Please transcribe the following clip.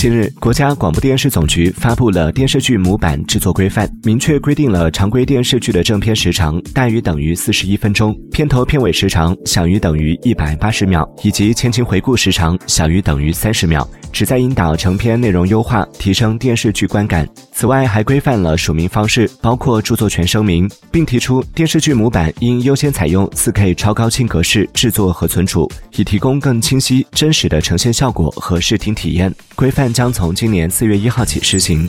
近日，国家广播电视总局发布了电视剧模板制作规范，明确规定了常规电视剧的正片时长大于等于四十一分钟，片头片尾时长小于等于一百八十秒，以及前情回顾时长小于等于三十秒，旨在引导成片内容优化，提升电视剧观感。此外，还规范了署名方式，包括著作权声明，并提出电视剧模板应优先采用四 K 超高清格式制作和存储，以提供更清晰、真实的呈现效果和视听体验。规范。将从今年四月一号起施行。